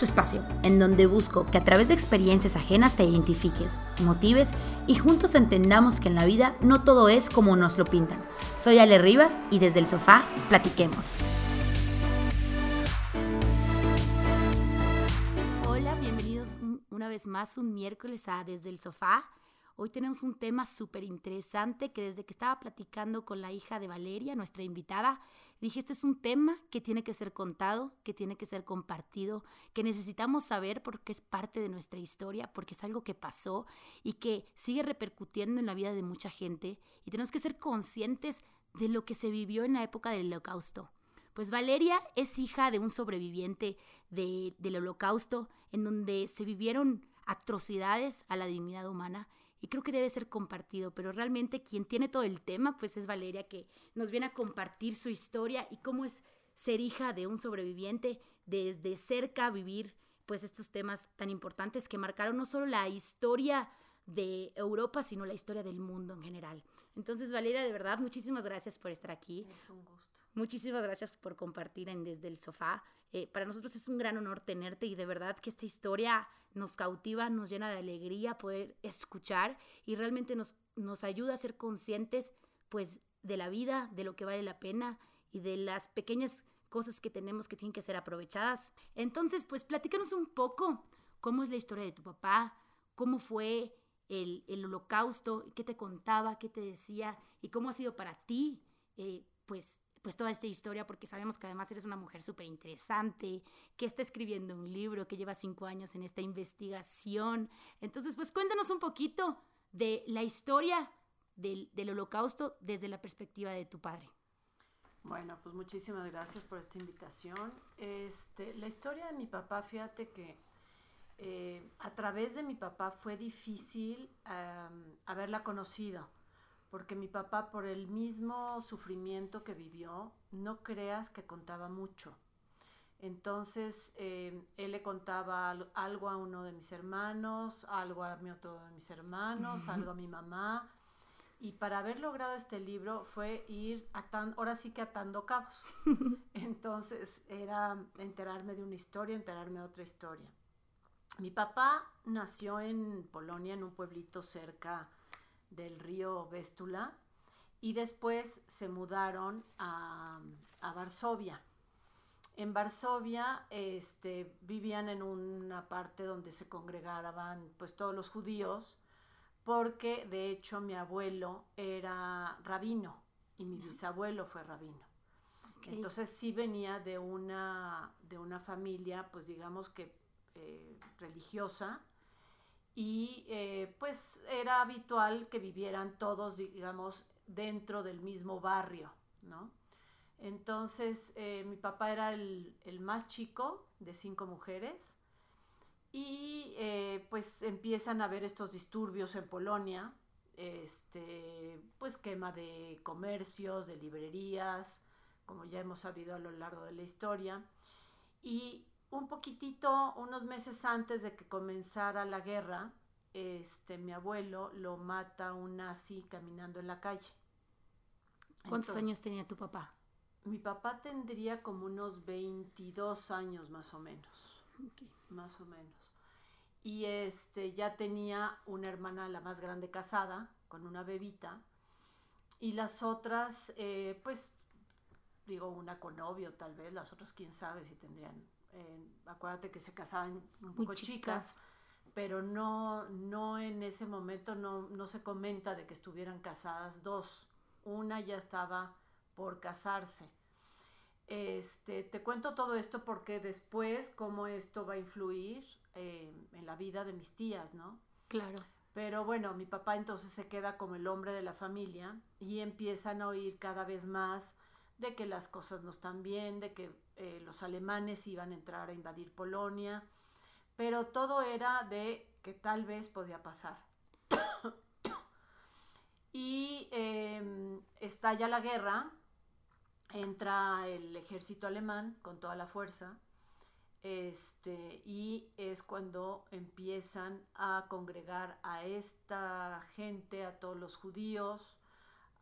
tu espacio, en donde busco que a través de experiencias ajenas te identifiques, motives y juntos entendamos que en la vida no todo es como nos lo pintan. Soy Ale Rivas y desde el sofá platiquemos. Hola, bienvenidos una vez más un miércoles a Desde el sofá. Hoy tenemos un tema súper interesante que desde que estaba platicando con la hija de Valeria, nuestra invitada, dije, este es un tema que tiene que ser contado, que tiene que ser compartido, que necesitamos saber porque es parte de nuestra historia, porque es algo que pasó y que sigue repercutiendo en la vida de mucha gente y tenemos que ser conscientes de lo que se vivió en la época del holocausto. Pues Valeria es hija de un sobreviviente del holocausto en donde se vivieron atrocidades a la dignidad humana y creo que debe ser compartido, pero realmente quien tiene todo el tema pues es Valeria que nos viene a compartir su historia y cómo es ser hija de un sobreviviente, desde cerca vivir pues estos temas tan importantes que marcaron no solo la historia de Europa, sino la historia del mundo en general. Entonces, Valeria, de verdad, muchísimas gracias por estar aquí. Es un gusto. Muchísimas gracias por compartir en Desde el Sofá. Eh, para nosotros es un gran honor tenerte y de verdad que esta historia nos cautiva, nos llena de alegría poder escuchar y realmente nos, nos ayuda a ser conscientes pues de la vida, de lo que vale la pena y de las pequeñas cosas que tenemos que tienen que ser aprovechadas. Entonces, pues platícanos un poco cómo es la historia de tu papá, cómo fue el, el holocausto, qué te contaba, qué te decía y cómo ha sido para ti, eh, pues pues toda esta historia, porque sabemos que además eres una mujer súper interesante, que está escribiendo un libro, que lleva cinco años en esta investigación. Entonces, pues cuéntanos un poquito de la historia del, del holocausto desde la perspectiva de tu padre. Bueno, pues muchísimas gracias por esta invitación. Este, la historia de mi papá, fíjate que eh, a través de mi papá fue difícil haberla conocido porque mi papá por el mismo sufrimiento que vivió, no creas que contaba mucho. Entonces, eh, él le contaba algo a uno de mis hermanos, algo a mi otro de mis hermanos, algo a mi mamá. Y para haber logrado este libro fue ir atando, ahora sí que atando cabos. Entonces, era enterarme de una historia, enterarme de otra historia. Mi papá nació en Polonia, en un pueblito cerca del río Véstula y después se mudaron a, Varsovia. En Varsovia este, vivían en una parte donde se congregaban pues todos los judíos porque de hecho mi abuelo era rabino y mi bisabuelo fue rabino. Entonces sí venía de una, de una familia pues digamos que eh, religiosa y eh, pues era habitual que vivieran todos, digamos, dentro del mismo barrio, ¿no? Entonces, eh, mi papá era el, más chico de cinco mujeres y eh, pues empiezan a haber estos disturbios en Polonia, este, pues quema de comercios, de librerías, como ya hemos sabido a lo largo de la historia. Y un poquitito, unos meses antes de que comenzara la guerra, este, mi abuelo lo mata un nazi caminando en la calle. ¿Cuántos años tenía tu papá? Mi papá tendría como unos 22 años más o menos. Más o menos. Y este, ya tenía una hermana, la más grande, casada, con una bebita. Y las otras, eh, pues, digo, una con novio tal vez, las otras quién sabe si tendrían eh, acuérdate que se casaban un poco chicas. pero no, no en ese momento no, no se comenta de que estuvieran casadas dos. Una ya estaba por casarse. Este, te cuento todo esto porque después cómo esto va a influir eh, en la vida de mis tías, ¿no? Claro. Pero bueno, mi papá entonces se queda como el hombre de la familia y empiezan a oír cada vez más de que las cosas no están bien, de que eh, los alemanes iban a entrar a invadir Polonia, pero todo era de que tal vez podía pasar. y em, estalla la guerra, entra el ejército alemán con toda la fuerza, este, y es cuando empiezan a congregar a esta gente, a todos los judíos,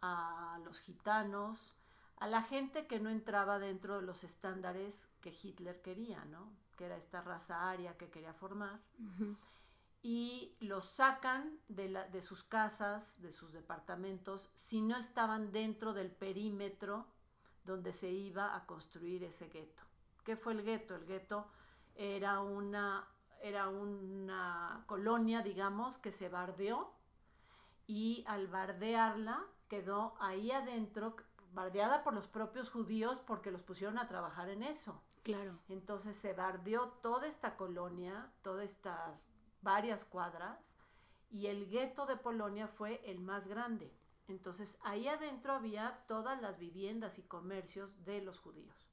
a los gitanos, a la gente que no entraba dentro de los estándares que Hitler quería, ¿no? que era esta raza aria que quería formar, y los sacan de, la, de sus casas, de sus departamentos, si no estaban dentro del perímetro donde se iba a construir ese gueto. ¿Qué fue el gueto? El gueto era una, era una colonia, digamos, que se bardeó y al bardearla quedó ahí adentro, bardeada por los propios judíos porque los pusieron a trabajar en eso. Claro. Entonces se bardeó toda esta colonia, todas estas varias cuadras, y el gueto de Polonia fue el más grande. Entonces ahí adentro había todas las viviendas y comercios de los judíos.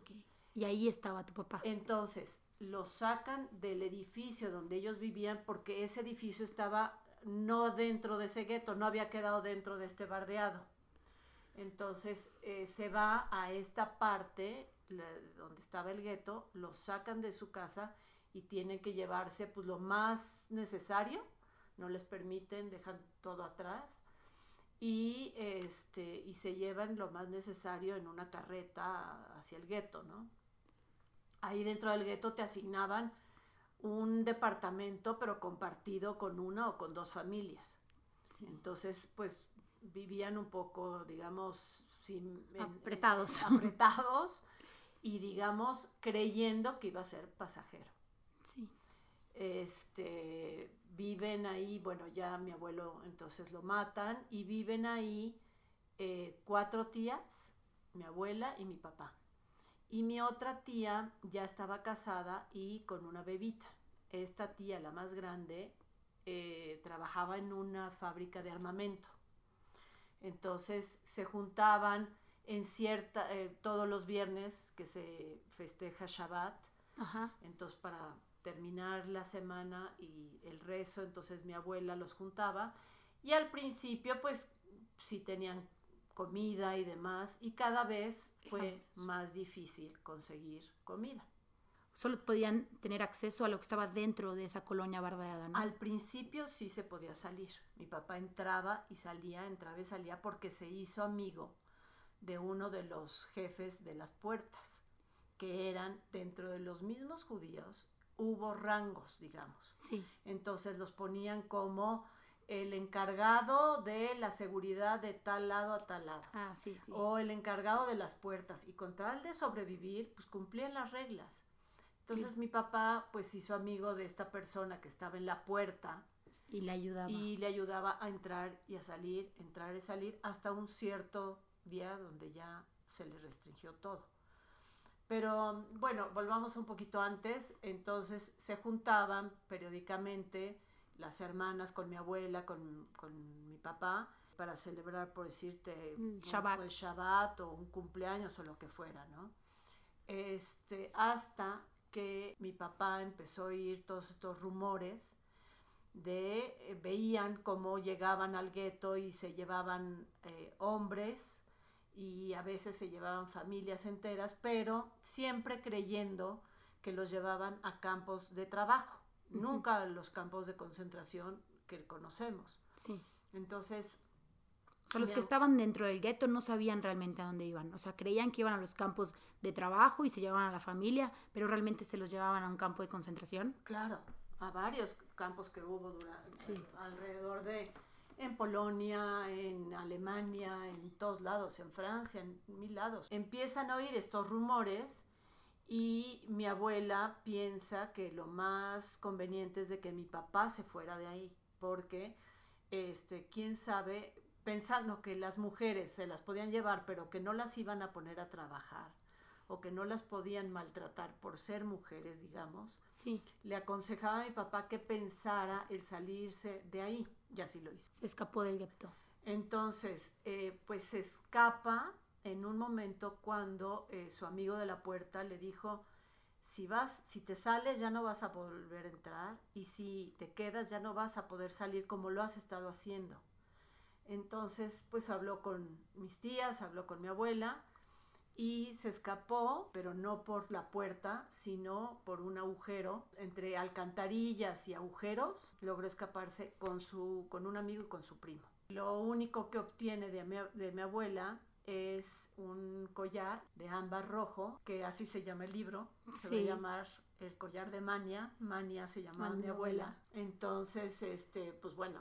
Okay. Y ahí estaba tu papá. Entonces lo sacan del edificio donde ellos vivían porque ese edificio estaba no dentro de ese gueto, no había quedado dentro de este bardeado. Entonces eh, se va a esta parte donde estaba el gueto, lo sacan de su casa y tienen que llevarse pues lo más necesario, no les permiten, dejan todo atrás y, este, y se llevan lo más necesario en una carreta hacia el gueto, ¿no? Ahí dentro del gueto te asignaban un departamento, pero compartido con una o con dos familias. Entonces, pues vivían un poco, digamos, sin, apretados. apretados y, digamos, creyendo que iba a ser pasajero. Sí. Este, viven ahí, bueno, ya mi abuelo entonces lo matan y viven ahí eh, cuatro tías, mi abuela y mi papá. Y mi otra tía ya estaba casada y con una bebita. Esta tía, la más grande, eh, trabajaba en una fábrica de armamento. Entonces se juntaban en cierta, eh, todos los viernes que se festeja Shabbat. Entonces para terminar la semana y el rezo, entonces mi abuela los juntaba. Y al principio pues sí tenían comida y demás. Y cada vez fue más difícil conseguir comida. Solo podían tener acceso a lo que estaba dentro de esa colonia bardeada, ¿no? Al principio sí se podía salir. Mi papá entraba y salía, entraba y salía porque se hizo amigo de uno de los jefes de las puertas, que eran dentro de los mismos judíos, hubo rangos, digamos. Sí. Entonces los ponían como el encargado de la seguridad de tal lado a tal lado. Ah, sí, sí. O el encargado de las puertas. Y con tal de sobrevivir, pues cumplían las reglas. Entonces mi papá pues hizo amigo de esta persona que estaba en la puerta. Y le ayudaba. Y le ayudaba a entrar y a salir, entrar y salir, hasta un cierto día donde ya se le restringió todo. Pero bueno, volvamos un poquito antes. Entonces se juntaban periódicamente las hermanas con mi abuela, con, mi papá, para celebrar, por decirte, Shabbat. el Shabbat o un cumpleaños o lo que fuera, ¿no? Este, hasta que mi papá empezó a oír todos estos rumores de, eh, veían cómo llegaban al gueto y se llevaban eh, hombres y a veces se llevaban familias enteras, pero siempre creyendo que los llevaban a campos de trabajo nunca los campos de concentración que conocemos. Sí. Entonces... los que estaban dentro del gueto no sabían realmente a dónde iban. O sea, creían que iban a los campos de trabajo y se llevaban a la familia, pero realmente se los llevaban a un campo de concentración. Claro, a varios campos que hubo durante, alrededor de en Polonia, en Alemania, en todos lados, en Francia, en mil lados. Empiezan a oír estos rumores y mi abuela piensa que lo más conveniente es de que mi papá se fuera de ahí, porque, este, quién sabe, pensando que las mujeres se las podían llevar, pero que no las iban a poner a trabajar o que no las podían maltratar por ser mujeres, digamos, sí. le aconsejaba a mi papá que pensara el salirse de ahí, y así lo hizo. Se escapó del gueto. Entonces, eh, pues se escapa en un momento cuando eh, su amigo de la puerta le dijo, si vas, si te sales ya no vas a volver a entrar y si te quedas ya no vas a poder salir como lo has estado haciendo. Entonces, pues habló con mis tías, habló con mi abuela y se escapó, pero no por la puerta, sino por un agujero entre alcantarillas y agujeros. Logró escaparse con su con un amigo y con su primo. Lo único que obtiene de mi, de mi abuela es un collar de ámbar rojo, que así se llama el libro, se va a llamar el collar de Mania, Mania se llamaba mi abuela. Entonces, este, pues bueno,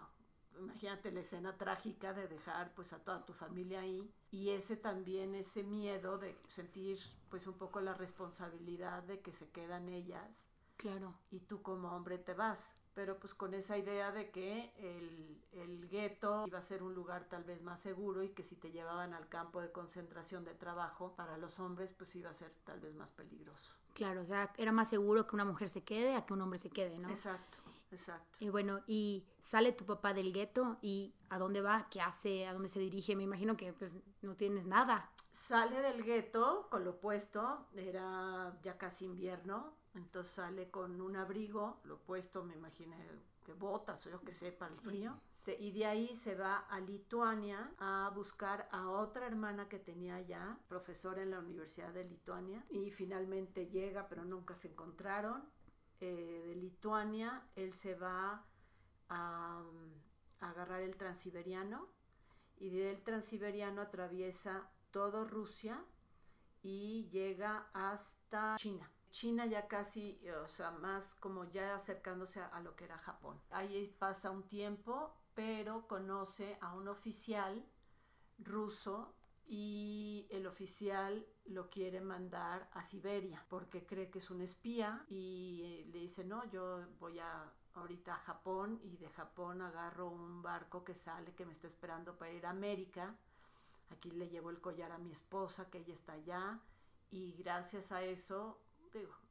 imagínate la escena trágica de dejar pues a toda tu familia ahí y ese también ese miedo de sentir pues un poco la responsabilidad de que se quedan ellas. Claro. Y tú como hombre te vas pero pues con esa idea de que el, el gueto iba a ser un lugar tal vez más seguro y que si te llevaban al campo de concentración de trabajo para los hombres pues iba a ser tal vez más peligroso. Claro, o sea, era más seguro que una mujer se quede a que un hombre se quede, ¿no? Exacto, exacto. Y bueno, y sale tu papá del gueto y ¿a dónde va? ¿Qué hace? ¿A dónde se dirige? Me imagino que pues no tienes nada. Sale del gueto con lo puesto, era ya casi invierno, entonces sale con un abrigo, lo puesto, me imaginé que botas o yo que sé, para el frío. Y de ahí se va a Lituania a buscar a otra hermana que tenía ya, profesora en la Universidad de Lituania. Y finalmente llega, pero nunca se encontraron. Eh, de Lituania, él se va a, a agarrar el transiberiano y del transiberiano atraviesa todo Rusia y llega hasta China. China ya casi, o sea, más como ya acercándose a, lo que era Japón. Ahí pasa un tiempo, pero conoce a un oficial ruso y el oficial lo quiere mandar a Siberia porque cree que es un espía y eh, le dice, no, yo voy a ahorita a Japón y de Japón agarro un barco que sale que me está esperando para ir a América. Aquí le llevo el collar a mi esposa que ella está allá y gracias a eso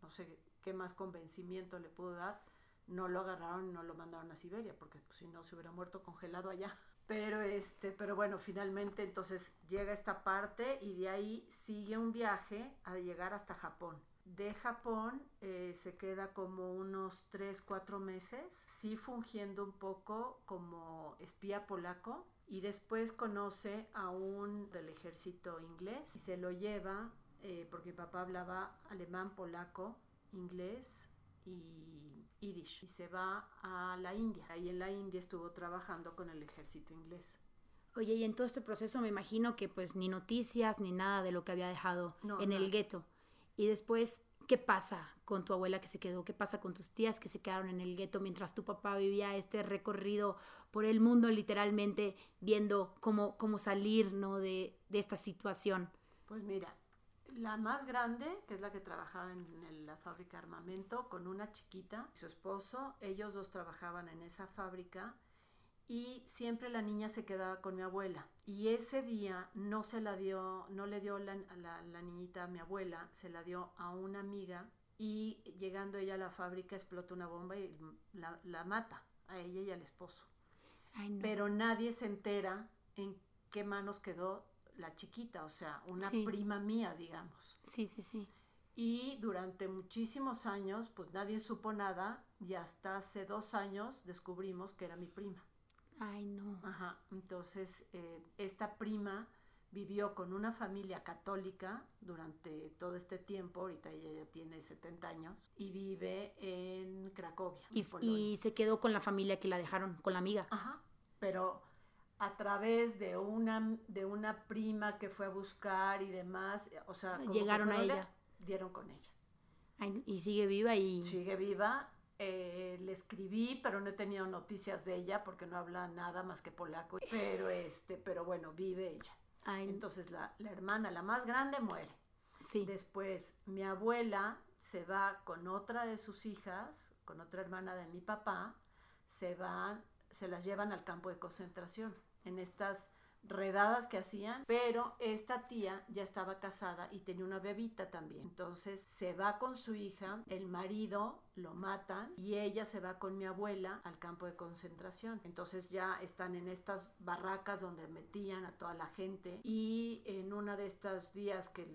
no sé qué más convencimiento le pudo dar, no lo agarraron no lo mandaron a Siberia, porque pues, si no se hubiera muerto congelado allá. Pero este, pero bueno, finalmente entonces llega esta parte y de ahí sigue un viaje a llegar hasta Japón. De Japón eh, se queda como unos 3, 4 meses, sí fungiendo un poco como espía polaco y después conoce a un del ejército inglés y se lo lleva eh, porque mi papá hablaba alemán, polaco, inglés y yiddish. Y se va a la India. Ahí en la India estuvo trabajando con el ejército inglés. Oye, y en todo este proceso me imagino que pues ni noticias ni nada de lo que había dejado en el gueto. Y después, ¿qué pasa con tu abuela que se quedó? ¿Qué pasa con tus tías que se quedaron en el gueto mientras tu papá vivía este recorrido por el mundo literalmente viendo cómo, cómo salir ¿no? de, de esta situación? Pues mira, la más grande, que es la que trabajaba en, la fábrica de armamento, con una chiquita, su esposo, ellos dos trabajaban en esa fábrica y siempre la niña se quedaba con mi abuela. Y ese día no se la dio, no le dio la, la, niñita a mi abuela, se la dio a una amiga y llegando ella a la fábrica explota una bomba y la, mata a ella y al esposo. Pero nadie se entera en qué manos quedó la chiquita, o sea, una prima mía, digamos. Sí, sí, sí. Y durante muchísimos años, pues nadie supo nada y hasta hace dos años descubrimos que era mi prima. Ay, no. Ajá, entonces eh, esta prima vivió con una familia católica durante todo este tiempo, ahorita ella ya tiene 70 años, y vive en Cracovia. Y, y se quedó con la familia que la dejaron, con la amiga. Ajá, pero a través de una, de una prima que fue a buscar y demás, o sea, llegaron a ella. Dieron con ella. y sigue viva y... Sigue viva. Eh, le escribí, pero no he tenido noticias de ella porque no habla nada más que polaco. Pero, este, pero bueno, vive ella. Entonces la, la, hermana, la más grande, muere. Sí. Después mi abuela se va con otra de sus hijas, con otra hermana de mi papá, se van se las llevan al campo de concentración en estas redadas que hacían, pero esta tía ya estaba casada y tenía una bebita también. Entonces se va con su hija, el marido lo matan y ella se va con mi abuela al campo de concentración. Entonces ya están en estas barracas donde metían a toda la gente y en una de estos días que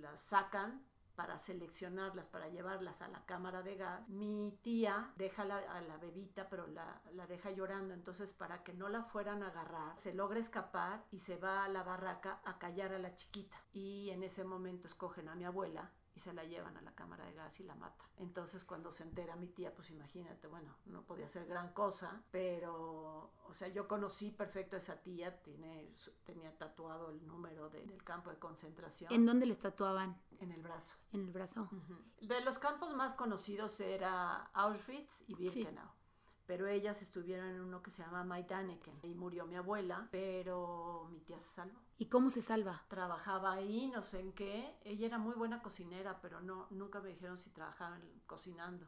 las sacan para seleccionarlas, para llevarlas a la cámara de gas, mi tía deja a la bebita, pero la, la, deja llorando, entonces para que no la fueran a agarrar, se logra escapar y se va a la barraca a callar a la chiquita. Y en ese momento escogen a mi abuela y se la llevan a la cámara de gas y la mata. Entonces cuando se entera mi tía, pues imagínate, bueno, no podía ser gran cosa, pero, o sea, yo conocí perfecto a esa tía, tiene, tenía tatuado el número del campo de concentración. ¿En dónde les tatuaban? En el brazo. En el brazo. De los campos más conocidos era Auschwitz y Birkenau pero ellas estuvieron en uno que se llama Maidaneken. Y murió mi abuela, pero mi tía se salvó. ¿Y cómo se salva? Trabajaba ahí, no sé en qué. Ella era muy buena cocinera, pero no, nunca me dijeron si trabajaban cocinando.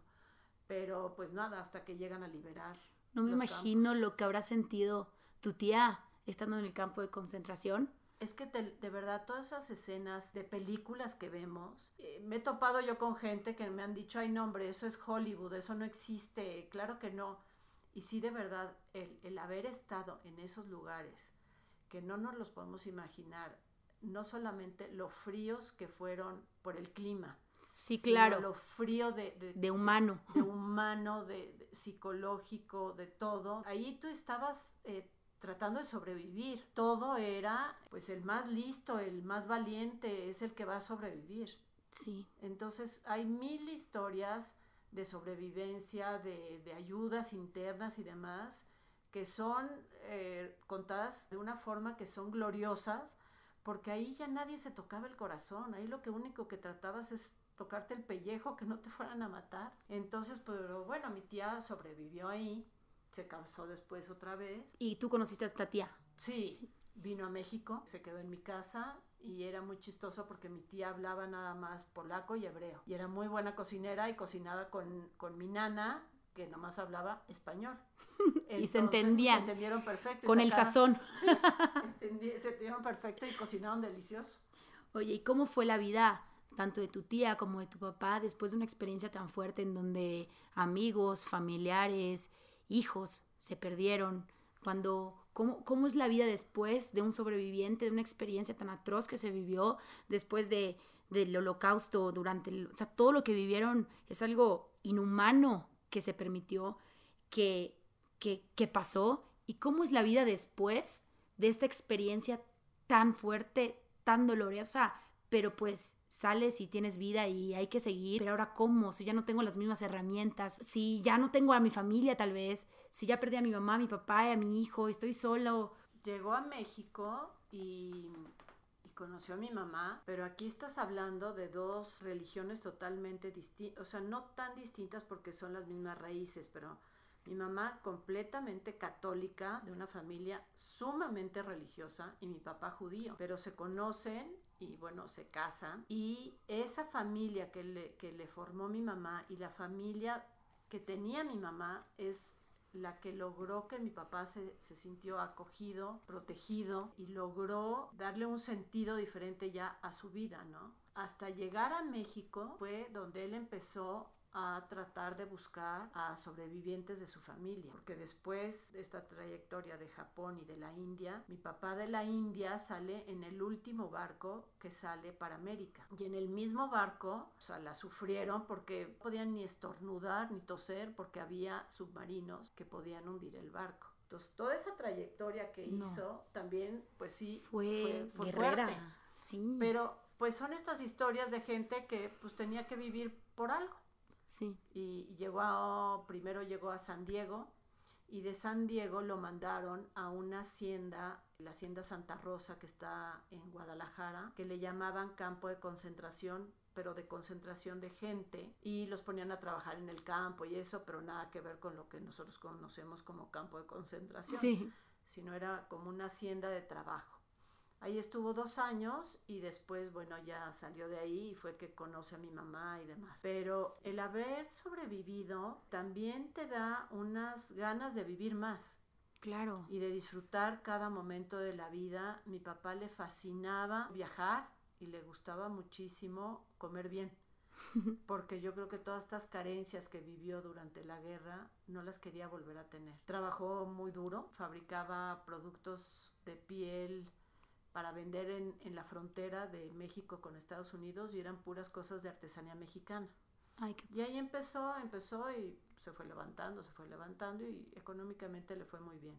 Pero pues nada, hasta que llegan a liberar. No me imagino lo que habrá sentido tu tía estando en el campo de concentración. Es que de verdad todas esas escenas de películas que vemos, eh, me he topado yo con gente que me han dicho, ay no hombre, eso es Hollywood, eso no existe, claro que no y sí, de verdad, el, haber estado en esos lugares, que no nos los podemos imaginar, no solamente lo fríos que fueron por el clima, sí, claro, lo frío de, de, humano, de humano, de, psicológico, de todo. Ahí tú estabas eh, tratando de sobrevivir. Todo era, pues el más listo, el más valiente es el que va a sobrevivir. Sí. Entonces hay mil historias de sobrevivencia, de, ayudas internas y demás, que son eh, contadas de una forma que son gloriosas, porque ahí ya nadie se tocaba el corazón, ahí lo que único que tratabas es tocarte el pellejo, que no te fueran a matar. Entonces, pero bueno, mi tía sobrevivió ahí, se casó después otra vez. ¿Y tú conociste a esta tía? sí. vino a México, se quedó en mi casa y era muy chistoso porque mi tía hablaba nada más polaco y hebreo. Y era muy buena cocinera y cocinaba con, con mi nana, que nomás hablaba español. y se entendían. Se entendieron perfecto. Con el sazón. se entendieron perfecto y cocinaron delicioso. Oye, ¿y cómo fue la vida tanto de tu tía como de tu papá después de una experiencia tan fuerte en donde amigos, familiares, hijos se perdieron? Cuando ¿Cómo, es la vida después de un sobreviviente, de una experiencia tan atroz que se vivió después de, del holocausto, durante el, o sea, todo lo que vivieron es algo inhumano que se permitió, que, que, que pasó, y cómo es la vida después de esta experiencia tan fuerte, tan dolorosa, pero pues sales y tienes vida y hay que seguir, pero ahora cómo, si ya no tengo las mismas herramientas, si ya no tengo a mi familia tal vez, si ya perdí a mi mamá, a mi papá, y a mi hijo, estoy solo. Llegó a México y, y conoció a mi mamá, pero aquí estás hablando de dos religiones totalmente distintas, o sea, no tan distintas porque son las mismas raíces, pero mi mamá completamente católica, de una familia sumamente religiosa, y mi papá judío, pero se conocen y bueno, se casan. Y esa familia que le, que le formó mi mamá y la familia que tenía mi mamá es la que logró que mi papá se, se, sintió acogido, protegido y logró darle un sentido diferente ya a su vida, ¿no? Hasta llegar a México fue donde él empezó a tratar de buscar a sobrevivientes de su familia, porque después de esta trayectoria de Japón y de la India, mi papá de la India sale en el último barco que sale para América. Y en el mismo barco, o sea, la sufrieron porque no podían ni estornudar ni toser porque había submarinos que podían hundir el barco. Entonces, toda esa trayectoria que hizo también, pues sí, fue, fue, fuerte. Sí. Pero, pues son estas historias de gente que pues tenía que vivir por algo. Sí. Y llegó primero llegó a San Diego y de San Diego lo mandaron a una hacienda, la hacienda Santa Rosa que está en Guadalajara, que le llamaban campo de concentración pero de concentración de gente y los ponían a trabajar en el campo y eso, pero nada que ver con lo que nosotros conocemos como campo de concentración, sí. sino era como una hacienda de trabajo. Ahí estuvo dos años y después, bueno, ya salió de ahí y fue que conoce a mi mamá y demás. Pero el haber sobrevivido también te da unas ganas de vivir más. Claro. Y de disfrutar cada momento de la vida. Mi papá le fascinaba viajar y le gustaba muchísimo comer bien. Porque yo creo que todas estas carencias que vivió durante la guerra no las quería volver a tener. Trabajó muy duro, fabricaba productos de piel, para vender en, en, la frontera de México con Estados Unidos y eran puras cosas de artesanía mexicana. Y ahí empezó, empezó y se fue levantando, se fue levantando y económicamente le fue muy bien.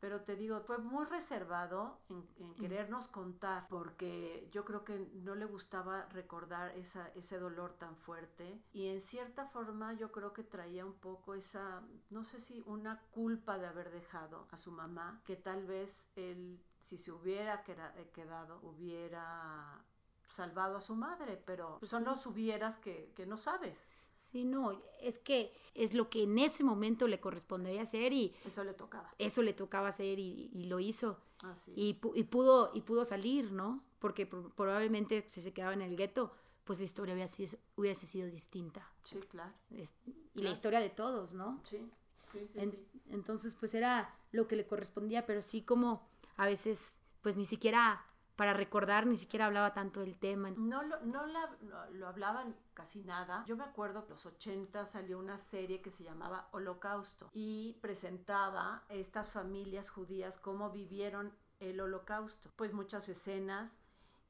pero te digo, fue muy reservado en, querernos contar, porque yo creo que no le gustaba recordar esa, ese dolor tan fuerte y en cierta forma yo creo que traía un poco esa, no sé si una culpa de haber dejado a su mamá, que tal vez él, si se hubiera eh, quedado, hubiera salvado a su madre, pero son los hubieras que, que no sabes. Sí, no, es que es lo que en ese momento le correspondería hacer y... Eso le tocaba. Eso le tocaba hacer y, lo hizo. y, y, pudo, y pudo salir, ¿no? Porque probablemente si se quedaba en el gueto, pues la historia hubiese, hubiese sido distinta. Sí, claro. y la historia de todos, ¿no? Sí, sí, sí, Entonces, pues era lo que le correspondía, pero sí como a veces, pues ni siquiera para recordar, ni siquiera hablaba tanto del tema. No lo, no, lo hablaban casi nada. Yo me acuerdo que los 80 salió una serie que se llamaba Holocausto y presentaba estas familias judías cómo vivieron el holocausto. Pues muchas escenas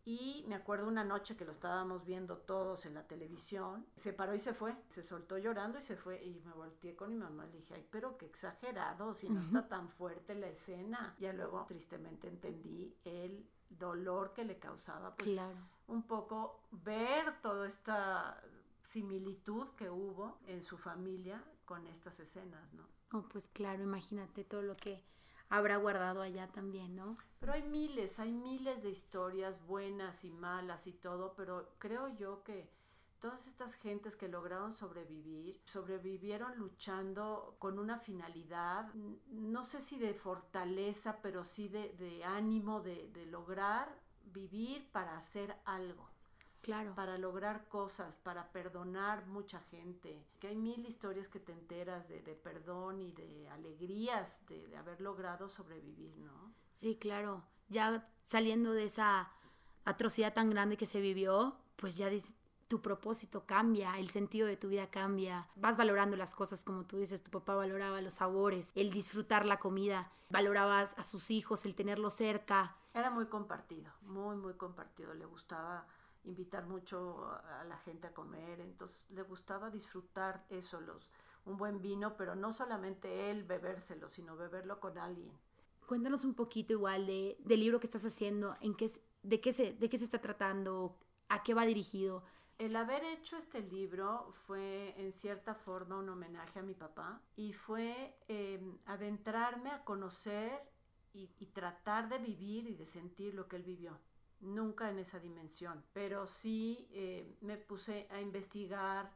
y me acuerdo una noche que lo estábamos viendo todos en la televisión, se paró y se fue, se soltó llorando y se fue. Y me volteé con mi mamá, le dije, ay, pero qué exagerado, si no está tan fuerte la escena. Ya luego tristemente entendí el dolor que le causaba, pues claro. un poco ver toda esta similitud que hubo en su familia con estas escenas, ¿no? Oh, pues claro, imagínate todo lo que habrá guardado allá también, ¿no? Pero hay miles, hay miles de historias buenas y malas y todo, pero creo yo que todas estas gentes que lograron sobrevivir, sobrevivieron luchando con una finalidad, no sé si de fortaleza, pero sí de, ánimo de, lograr vivir para hacer algo. Claro. Para lograr cosas, para perdonar mucha gente. Que hay mil historias que te enteras de, perdón y de alegrías de, de haber logrado sobrevivir, ¿no? Sí, claro. Ya saliendo de esa atrocidad tan grande que se vivió, pues ya tu propósito cambia, el sentido de tu vida cambia, vas valorando las cosas como tú dices, tu papá valoraba los sabores, el disfrutar la comida, valorabas a sus hijos, el tenerlos cerca. Era muy compartido, muy, muy compartido, le gustaba invitar mucho a la gente a comer, entonces le gustaba disfrutar eso, los, un buen vino, pero no solamente él bebérselo, sino beberlo con alguien. Cuéntanos un poquito igual de, del libro que estás haciendo, en qué, de, qué se, de qué se está tratando, a qué va dirigido. El haber hecho este libro fue en cierta forma un homenaje a mi papá y fue em, adentrarme a conocer y, tratar de vivir y de sentir lo que él vivió. Nunca en esa dimensión, pero sí eh, me puse a investigar,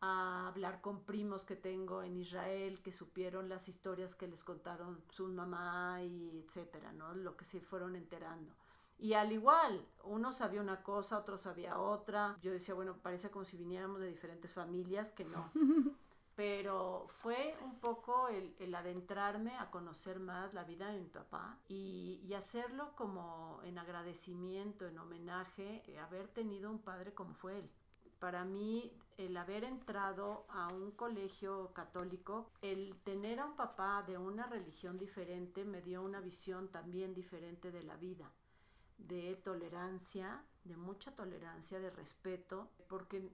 a hablar con primos que tengo en Israel que supieron las historias que les contaron su mamá y etcétera, ¿no? Lo que se fueron enterando. Y al igual, uno sabía una cosa, otro sabía otra. Yo decía, bueno, parece como si viniéramos de diferentes familias, que no. Pero fue un poco el, adentrarme a conocer más la vida de mi papá y, hacerlo como en agradecimiento, en homenaje, a haber tenido un padre como fue él. Para mí, el haber entrado a un colegio católico, el tener a un papá de una religión diferente me dio una visión también diferente de la vida de tolerancia, de mucha tolerancia, de respeto, porque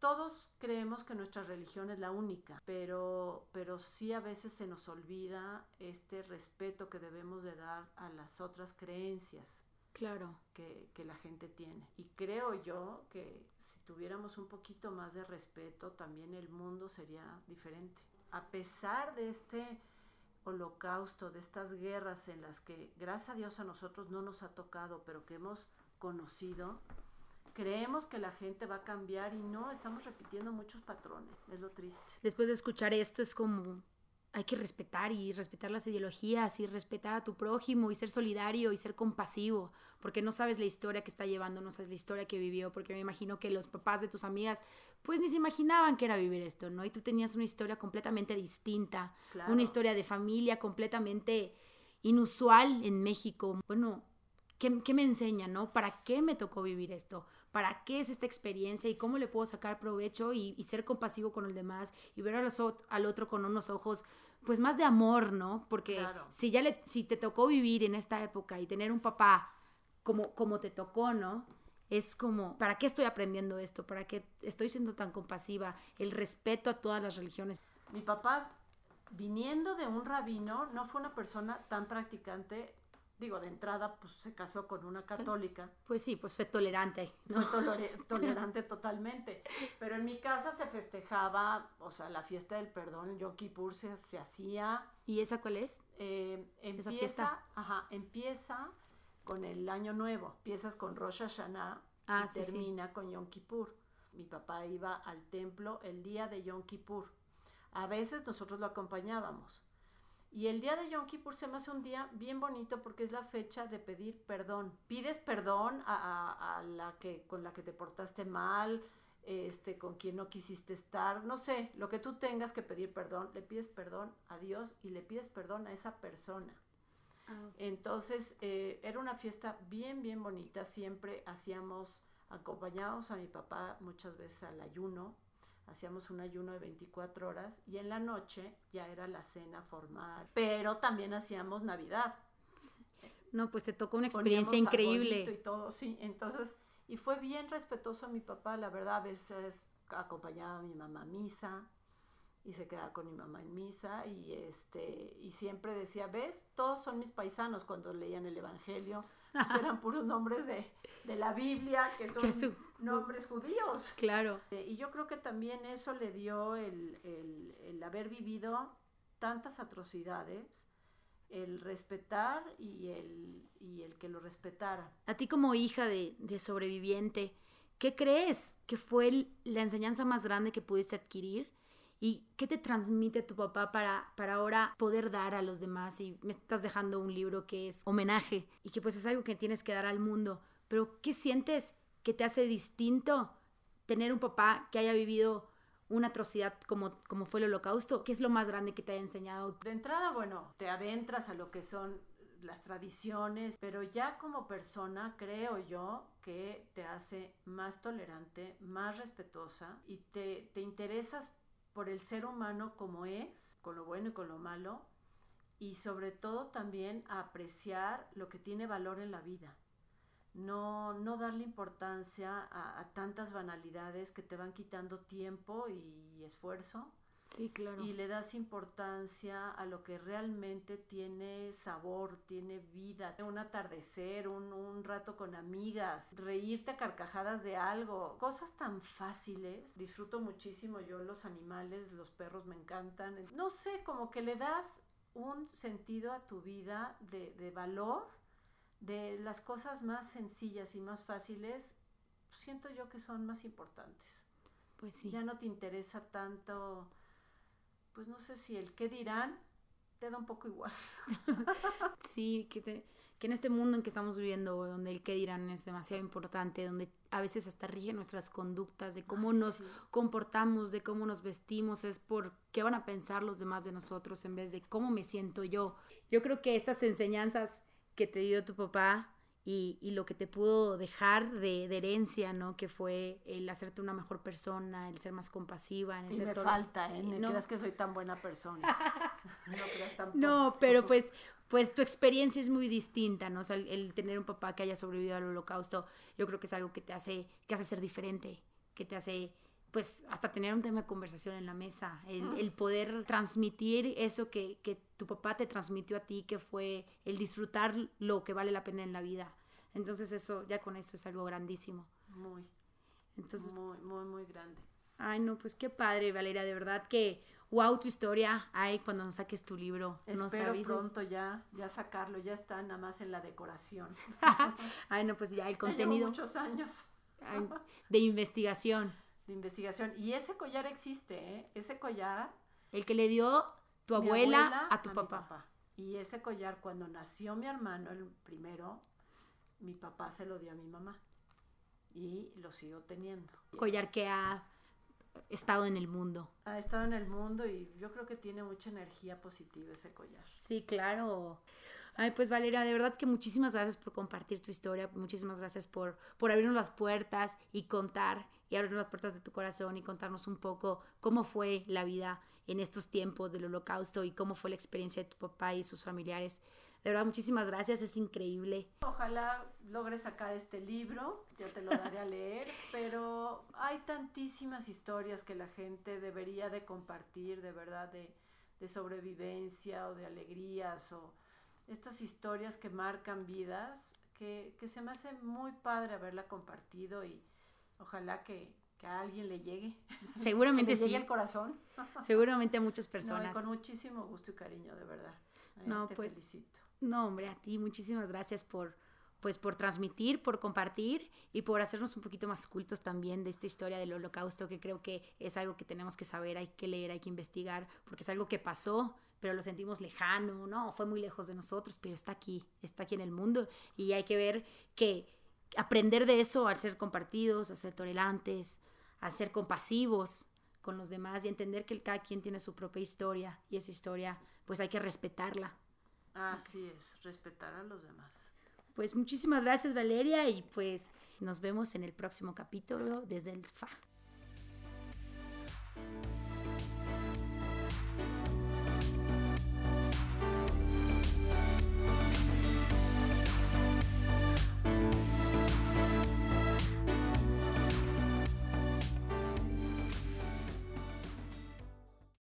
todos creemos que nuestra religión es la única, pero, pero sí a veces se nos olvida este respeto que debemos de dar a las otras creencias. Claro. Que, que la gente tiene. Y creo yo que si tuviéramos un poquito más de respeto, también el mundo sería diferente. A pesar de este holocausto, de estas guerras en las que, gracias a Dios, a nosotros no nos ha tocado, pero que hemos conocido, creemos que la gente va a cambiar y no, estamos repitiendo muchos patrones, es lo triste. Después de escuchar esto es como, hay que respetar y respetar las ideologías y respetar a tu prójimo y ser solidario y ser compasivo, porque no sabes la historia que está llevando, no sabes la historia que vivió, porque me imagino que los papás de tus amigas pues ni se imaginaban que era vivir esto, ¿no? Y tú tenías una historia completamente distinta, una historia de familia completamente inusual en México. Bueno, ¿qué, ¿qué, me enseña, no? ¿Para qué me tocó vivir esto? ¿Para qué es esta experiencia y cómo le puedo sacar provecho y, ser compasivo con el demás y ver al otro con unos ojos pues más de amor, ¿no? Porque si ya le, si te tocó vivir en esta época y tener un papá como, como te tocó, ¿no? Es como, ¿para qué estoy aprendiendo esto? ¿Para qué estoy siendo tan compasiva? El respeto a todas las religiones. Mi papá viniendo de un rabino, no fue una persona tan practicante. Digo, de entrada, pues se casó con una católica. Pues sí, pues fue tolerante. Fue tolerante totalmente. Pero en mi casa se festejaba, o sea, la fiesta del perdón, Yom Kippur se, se hacía. ¿Y esa cuál es? Eh, empieza, Ajá, empieza con el año nuevo. Empiezas con Rosh Hashanah ah, y termina con Yom Kippur. Mi papá iba al templo el día de Yom Kippur. A veces nosotros lo acompañábamos. Y el día de Yom Kippur se me hace un día bien bonito porque es la fecha de pedir perdón. Pides perdón a, la que, con la que te portaste mal, este, con quien no quisiste estar, no sé, lo que tú tengas que pedir perdón, le pides perdón a Dios y le pides perdón a esa persona. Ah, Entonces, eh, era una fiesta bien, bien bonita. Siempre hacíamos, acompañados a mi papá muchas veces al ayuno, hacíamos un ayuno de 24 horas y en la noche ya era la cena formal, pero también hacíamos Navidad. No, pues te tocó una experiencia increíble. Y todo, sí. Entonces, y fue bien respetuoso a mi papá, la verdad, a veces acompañaba a mi mamá a misa y se quedaba con mi mamá en misa y este y siempre decía, "¿Ves? Todos son mis paisanos cuando leían el evangelio." Pues eran puros nombres de, de, la Biblia, que son nombres judíos. Claro. Eh, y yo creo que también eso le dio el, el, el, haber vivido tantas atrocidades, el respetar y el, y el que lo respetara. A ti como hija de, de sobreviviente, ¿qué crees que fue la enseñanza más grande que pudiste adquirir? ¿Y qué te transmite tu papá para, para ahora poder dar a los demás? Y me estás dejando un libro que es homenaje y que pues es algo que tienes que dar al mundo. Pero ¿qué sientes que te hace distinto tener un papá que haya vivido una atrocidad como, como fue el holocausto? ¿Qué es lo más grande que te haya enseñado? De entrada, bueno, te adentras a lo que son las tradiciones, pero ya como persona creo yo que te hace más tolerante, más respetuosa y te, te interesas por el ser humano como es, con lo bueno y con lo malo, y sobre todo también a apreciar lo que tiene valor en la vida. No, no darle importancia a, a tantas banalidades que te van quitando tiempo y esfuerzo Sí, claro. Y le das importancia a lo que realmente tiene sabor, tiene vida. Un atardecer, un, un rato con amigas, reírte a carcajadas de algo. Cosas tan fáciles. Disfruto muchísimo yo los animales, los perros me encantan. No sé, como que le das un sentido a tu vida de, de valor de las cosas más sencillas y más fáciles. Siento yo que son más importantes. Pues sí. Ya no te interesa tanto pues no sé si el qué dirán te da un poco igual. sí, que, que en este mundo en que estamos viviendo, donde el qué dirán es demasiado importante, donde a veces hasta rige nuestras conductas, de cómo nos comportamos, de cómo nos vestimos, es por qué van a pensar los demás de nosotros en vez de cómo me siento yo. Yo creo que estas enseñanzas que te dio tu papá y, y, lo que te pudo dejar de, de, herencia, ¿no? Que fue el hacerte una mejor persona, el ser más compasiva. En el y me falta, ¿eh? No creas que soy tan buena persona. no creas tampoco. No, pero pues, pues tu experiencia es muy distinta, ¿no? O sea, el, el, tener un papá que haya sobrevivido al holocausto, yo creo que es algo que te hace, que hace ser diferente, que te hace pues hasta tener un tema de conversación en la mesa, el, el poder transmitir eso que, que, tu papá te transmitió a ti, que fue el disfrutar lo que vale la pena en la vida. Entonces eso, ya con eso es algo grandísimo. Muy. Entonces, muy, muy, muy grande. Ay, no, pues qué padre, Valeria, de verdad que, wow, tu historia, ay, cuando nos saques tu libro, Espero pronto ya, ya sacarlo, ya está nada más en la decoración. ay, no, pues ya el contenido. muchos años. Ay, de investigación de investigación. Y ese collar existe, ¿eh? Ese collar. El que le dio tu abuela, a tu papá. Y ese collar, cuando nació mi hermano, el primero, mi papá se lo dio a mi mamá. Y lo sigo teniendo. Collar que ha estado en el mundo. Ha estado en el mundo y yo creo que tiene mucha energía positiva ese collar. Sí, claro. Ay, pues Valeria, de verdad que muchísimas gracias por compartir tu historia, muchísimas gracias por, por abrirnos las puertas y contar y abrirnos las puertas de tu corazón y contarnos un poco cómo fue la vida en estos tiempos del holocausto y cómo fue la experiencia de tu papá y sus familiares. De verdad, muchísimas gracias, es increíble. Ojalá logres sacar este libro, ya te lo daré a leer, pero hay tantísimas historias que la gente debería de compartir, de verdad, de, de sobrevivencia o de alegrías o estas historias que marcan vidas, que, que se me hace muy padre haberla compartido y ojalá que, que a alguien le llegue. Seguramente que le sí. el corazón. Seguramente a muchas personas. con muchísimo gusto y cariño, de verdad. no, te pues. Felicito. No, hombre, a ti muchísimas gracias por pues por transmitir, por compartir y por hacernos un poquito más cultos también de esta historia del holocausto, que creo que es algo que tenemos que saber, hay que leer, hay que investigar, porque es algo que pasó, pero lo sentimos lejano, no, fue muy lejos de nosotros, pero está aquí, está aquí en el mundo y hay que ver que aprender de eso al ser compartidos, a ser tolerantes, a ser compasivos con los demás y entender que cada quien tiene su propia historia y esa historia pues hay que respetarla. Así es, respetar a los demás. Pues muchísimas gracias Valeria y pues nos vemos en el próximo capítulo desde el sofá.